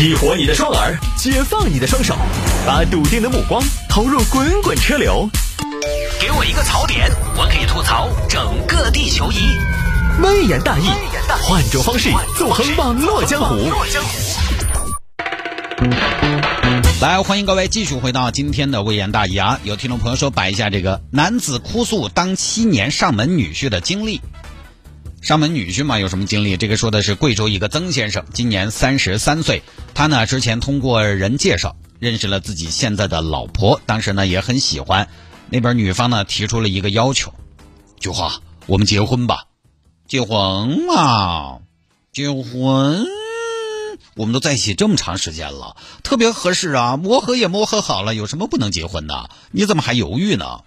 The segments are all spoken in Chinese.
激活你的双耳，解放你的双手，把笃定的目光投入滚滚车流。给我一个槽点，我可以吐槽整个地球仪。微言大义，换种方式纵横网络江湖。来，欢迎各位继续回到今天的微言大义啊！有听众朋友说摆一下这个男子哭诉当七年上门女婿的经历。上门女婿嘛，有什么经历？这个说的是贵州一个曾先生，今年三十三岁。他呢之前通过人介绍认识了自己现在的老婆，当时呢也很喜欢。那边女方呢提出了一个要求：菊花，我们结婚吧。结婚啊，结婚，我们都在一起这么长时间了，特别合适啊，磨合也磨合好了，有什么不能结婚的？你怎么还犹豫呢？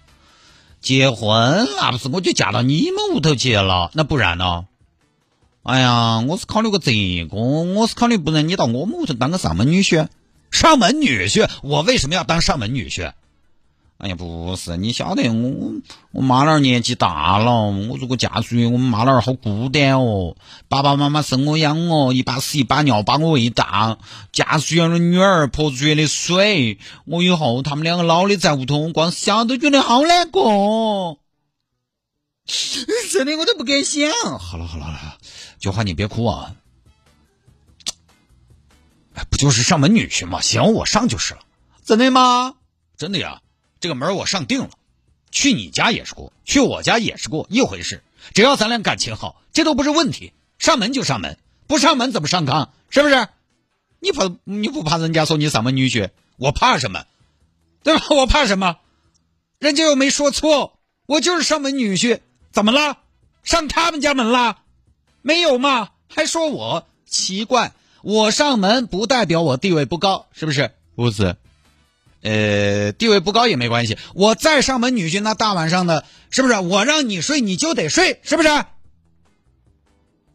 结婚那不是我就嫁到你们屋头去了，那不然呢？哎呀，我是考虑过这个，我是考虑不能你到我们屋头当个上门女婿，上门女婿，我为什么要当上门女婿？哎呀，不是，你晓得我我妈那儿年纪大了，我如果嫁出去，我们妈那儿好孤单哦。爸爸妈妈生我养我，一把屎一把尿把我喂大，嫁出去的女儿泼出去的水，我以后他们两个老的在屋头，我光想都觉得好难过。真的，我都不敢想。好了好了好了，菊花你别哭啊。哎，不就是上门女婿吗？行，我上就是了。真的吗？真的呀。这个门我上定了，去你家也是过，去我家也是过，一回事。只要咱俩感情好，这都不是问题。上门就上门，不上门怎么上炕？是不是？你怕你不怕人家说你上门女婿？我怕什么？对吧？我怕什么？人家又没说错，我就是上门女婿，怎么了？上他们家门了？没有嘛？还说我奇怪？我上门不代表我地位不高，是不是？不是。呃，地位不高也没关系。我再上门女婿，那大晚上的，是不是？我让你睡，你就得睡，是不是？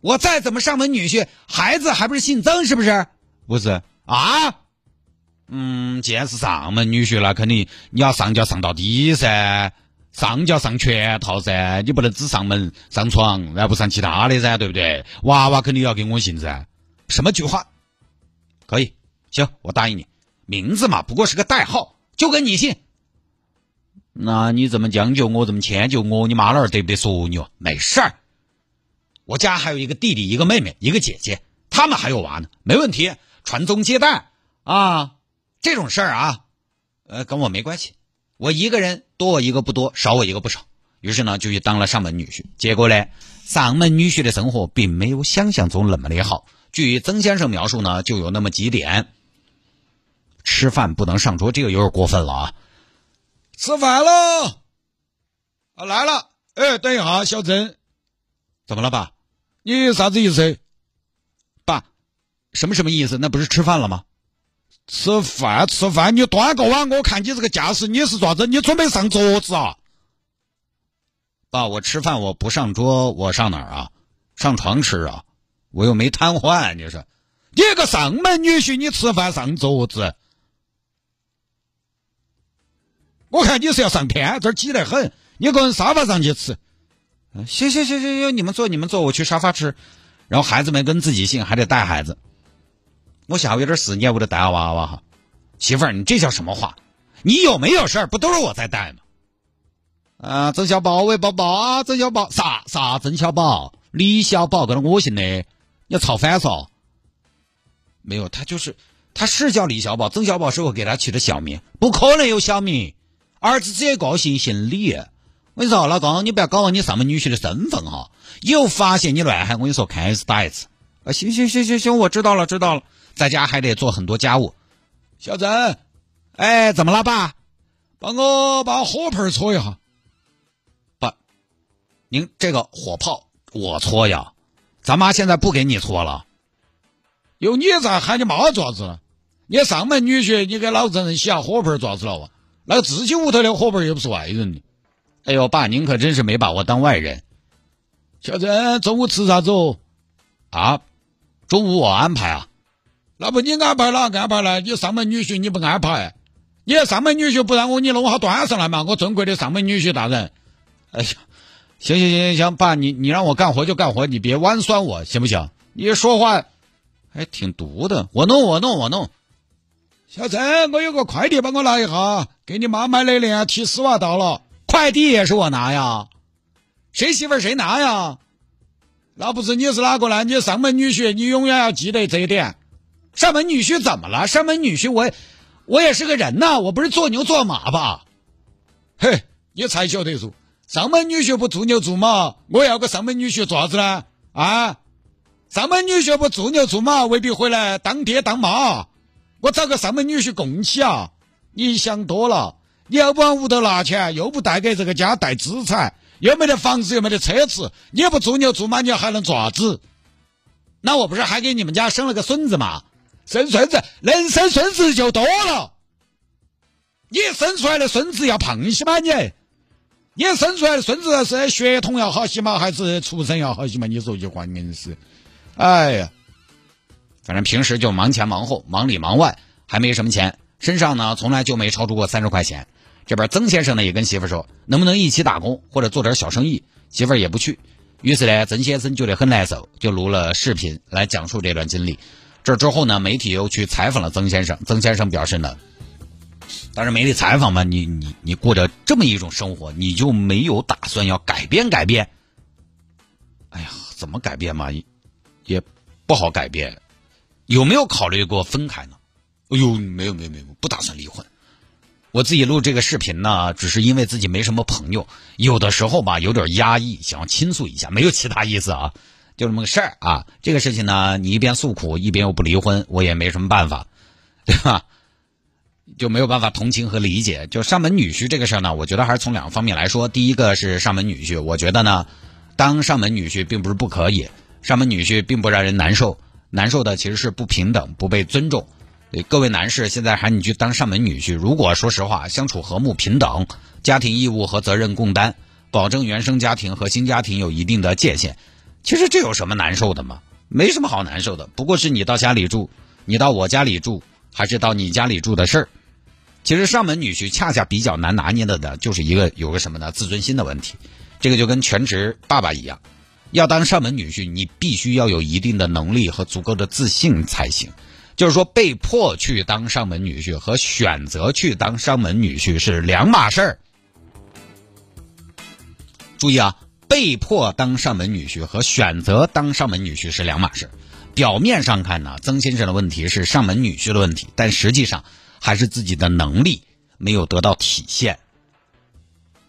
我再怎么上门女婿，孩子还不是姓曾，是不是？不是啊。嗯，既然是上门女婿，那肯定你要上就要上到底噻，上就要上全套噻，你不能只上门上床，然后不上其他的噻，对不对？娃娃肯定要给我姓噻。什么句话？可以，行，我答应你。名字嘛，不过是个代号，就跟你姓。那你这么将就我，这么迁就我，你妈那儿得不得说你哦？没事儿，我家还有一个弟弟，一个妹妹，一个姐姐，他们还有娃呢，没问题，传宗接代啊，这种事儿啊，呃，跟我没关系，我一个人多我一个不多，少我一个不少。于是呢，就去当了上门女婿。结果呢，上门女婿的生活并没有想象中那么的好。据曾先生描述呢，就有那么几点。吃饭不能上桌，这个有点过分了啊！吃饭喽，啊来了，哎，等一下，小曾，怎么了，爸？你啥子意思？爸，什么什么意思？那不是吃饭了吗？吃饭，吃饭，你端个碗，我看你这个架势，你是爪子？你准备上桌子啊？爸，我吃饭我不上桌，我上哪儿啊？上床吃啊？我又没瘫痪，你说，你个上门女婿，你吃饭上桌子？我看你是要上天，这儿挤得很，你个人沙发上去吃。行行行行行，你们坐你们坐，我去沙发吃。然后孩子们跟自己姓，还得带孩子。我下午有点事，你也不得带娃娃哈。媳妇儿，你这叫什么话？你有没有事儿？不都是我在带吗？啊，曾小宝，喂宝宝啊，曾小宝，啥啥曾小宝，李小宝，跟着我姓的，你要吵翻嗦？没有，他就是他是叫李小宝，曾小宝是我给他起的小名，不可能有小名。儿子只有一个姓，姓李。我跟你说，老公，你不要搞忘你上门女婿的身份哈。以后发现你乱喊，我跟你说，看一次打一次。啊，行行行行行，我知道了知道了。在家还得做很多家务。小曾，哎，怎么了，爸？帮我把火盆搓一下。爸，您这个火炮我搓呀。咱妈现在不给你搓了。有你咋喊你妈做啥子？你上门女婿，你给老丈人洗下火盆做啥子了哇？那个自己屋头的火盆又不是外人。哎呦，爸，您可真是没把我当外人。小郑，中午吃啥子哦？啊，中午我安排啊。那不你安排哪安排呢？你上门女婿你不安排？你上门女婿不让我你弄好端上来嘛？我尊贵的上门女婿大人。哎呀，行行行行行，爸，你你让我干活就干活，你别玩酸我行不行？你说话还挺毒的。我弄，我弄，我弄。小陈，我有个快递，帮我拿一下，给你妈买的连提丝袜到了。快递也是我拿呀，谁媳妇谁拿呀？那不是你是哪个呢？你上门女婿，你永远要记得这一点。上门女婿怎么了？上门女婿，我我也是个人呐，我不是做牛做马吧？嘿，你才晓得说，上门女婿不做牛做马，我要个上门女婿做啥子呢？啊，上门女婿不做牛做马，未必回来当爹当妈。我找个上门女婿供起啊！你想多了，你要不往屋头拿钱，又不带给这个家带资产，又没得房子，又没得车子，你也不做牛做马，你还能做啥子？那我不是还给你们家生了个孙子吗？生孙子能生孙子就多了。你生出来的孙子要胖些吗？你，你生出来的孙子是血统要好些吗？还是出身要好些吗？你说句话硬是，哎呀。反正平时就忙前忙后，忙里忙外，还没什么钱，身上呢从来就没超出过三十块钱。这边曾先生呢也跟媳妇说，能不能一起打工或者做点小生意？媳妇儿也不去。于是呢，曾先生就得很难受，就录了视频来讲述这段经历。这之后呢，媒体又去采访了曾先生，曾先生表示呢，当然媒体采访嘛，你你你过着这么一种生活，你就没有打算要改变改变？哎呀，怎么改变嘛，也不好改变。有没有考虑过分开呢？哎呦，没有没有没有，不打算离婚。我自己录这个视频呢，只是因为自己没什么朋友，有的时候吧有点压抑，想要倾诉一下，没有其他意思啊，就这么个事儿啊。这个事情呢，你一边诉苦，一边又不离婚，我也没什么办法，对吧？就没有办法同情和理解。就上门女婿这个事儿呢，我觉得还是从两个方面来说。第一个是上门女婿，我觉得呢，当上门女婿并不是不可以，上门女婿并不让人难受。难受的其实是不平等、不被尊重。各位男士，现在喊你去当上门女婿，如果说实话，相处和睦、平等，家庭义务和责任共担，保证原生家庭和新家庭有一定的界限，其实这有什么难受的吗？没什么好难受的，不过是你到家里住，你到我家里住，还是到你家里住的事儿。其实上门女婿恰恰比较难拿捏的呢，就是一个有个什么呢？自尊心的问题。这个就跟全职爸爸一样。要当上门女婿，你必须要有一定的能力和足够的自信才行。就是说，被迫去当上门女婿和选择去当上门女婿是两码事儿。注意啊，被迫当上门女婿和选择当上门女婿是两码事儿。表面上看呢，曾先生的问题是上门女婿的问题，但实际上还是自己的能力没有得到体现。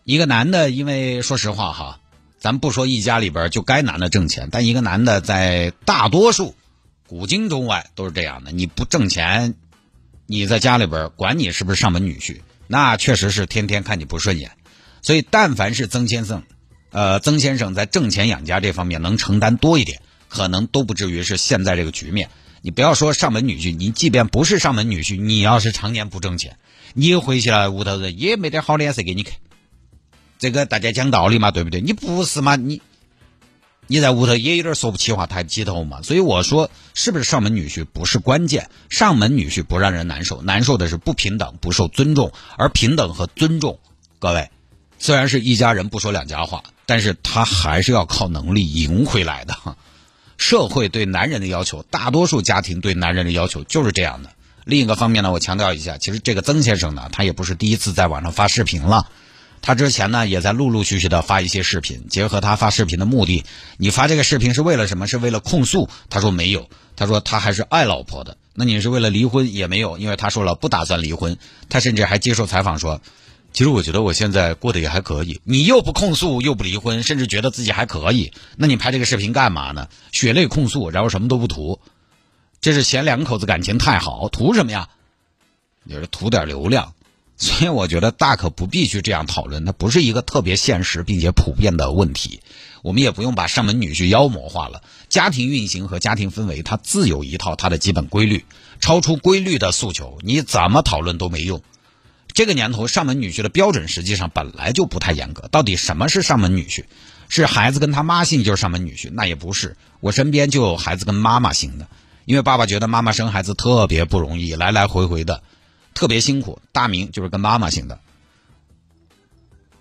一个男的，因为说实话哈。咱不说一家里边就该男的挣钱，但一个男的在大多数古今中外都是这样的。你不挣钱，你在家里边管你是不是上门女婿，那确实是天天看你不顺眼。所以，但凡是曾先生，呃，曾先生在挣钱养家这方面能承担多一点，可能都不至于是现在这个局面。你不要说上门女婿，你即便不是上门女婿，你要是常年不挣钱，你回去了屋头人也没点好脸色给你看。这个大家讲道理嘛，对不对？你不是嘛？你你在屋头也有点说不起话，抬不起头嘛。所以我说，是不是上门女婿不是关键，上门女婿不让人难受，难受的是不平等、不受尊重。而平等和尊重，各位虽然是一家人不说两家话，但是他还是要靠能力赢回来的。社会对男人的要求，大多数家庭对男人的要求就是这样的。另一个方面呢，我强调一下，其实这个曾先生呢，他也不是第一次在网上发视频了。他之前呢也在陆陆续续的发一些视频，结合他发视频的目的，你发这个视频是为了什么？是为了控诉？他说没有，他说他还是爱老婆的。那你是为了离婚也没有，因为他说了不打算离婚。他甚至还接受采访说，其实我觉得我现在过得也还可以。你又不控诉，又不离婚，甚至觉得自己还可以，那你拍这个视频干嘛呢？血泪控诉，然后什么都不图，这是嫌两口子感情太好，图什么呀？也是图点流量。所以我觉得大可不必去这样讨论，它不是一个特别现实并且普遍的问题。我们也不用把上门女婿妖魔化了。家庭运行和家庭氛围，它自有一套它的基本规律。超出规律的诉求，你怎么讨论都没用。这个年头，上门女婿的标准实际上本来就不太严格。到底什么是上门女婿？是孩子跟他妈姓就是上门女婿？那也不是。我身边就有孩子跟妈妈姓的，因为爸爸觉得妈妈生孩子特别不容易，来来回回的。特别辛苦，大名就是跟妈妈姓的。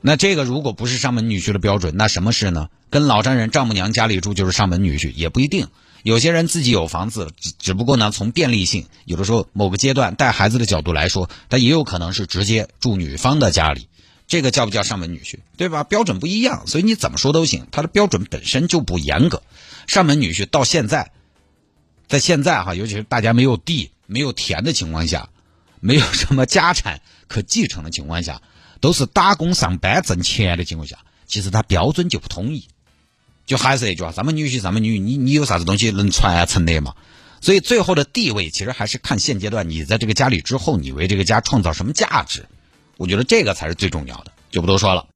那这个如果不是上门女婿的标准，那什么是呢？跟老丈人、丈母娘家里住就是上门女婿，也不一定。有些人自己有房子，只只不过呢，从便利性，有的时候某个阶段带孩子的角度来说，他也有可能是直接住女方的家里，这个叫不叫上门女婿，对吧？标准不一样，所以你怎么说都行，他的标准本身就不严格。上门女婿到现在，在现在哈，尤其是大家没有地、没有田的情况下，没有什么家产可继承的情况下，都是打工上班挣钱的情况下，其实他标准就不统一。就还是那句话，咱们女婿、咱们女，你你有啥子东西能传承的嘛？所以最后的地位，其实还是看现阶段你在这个家里之后，你为这个家创造什么价值。我觉得这个才是最重要的，就不多说了。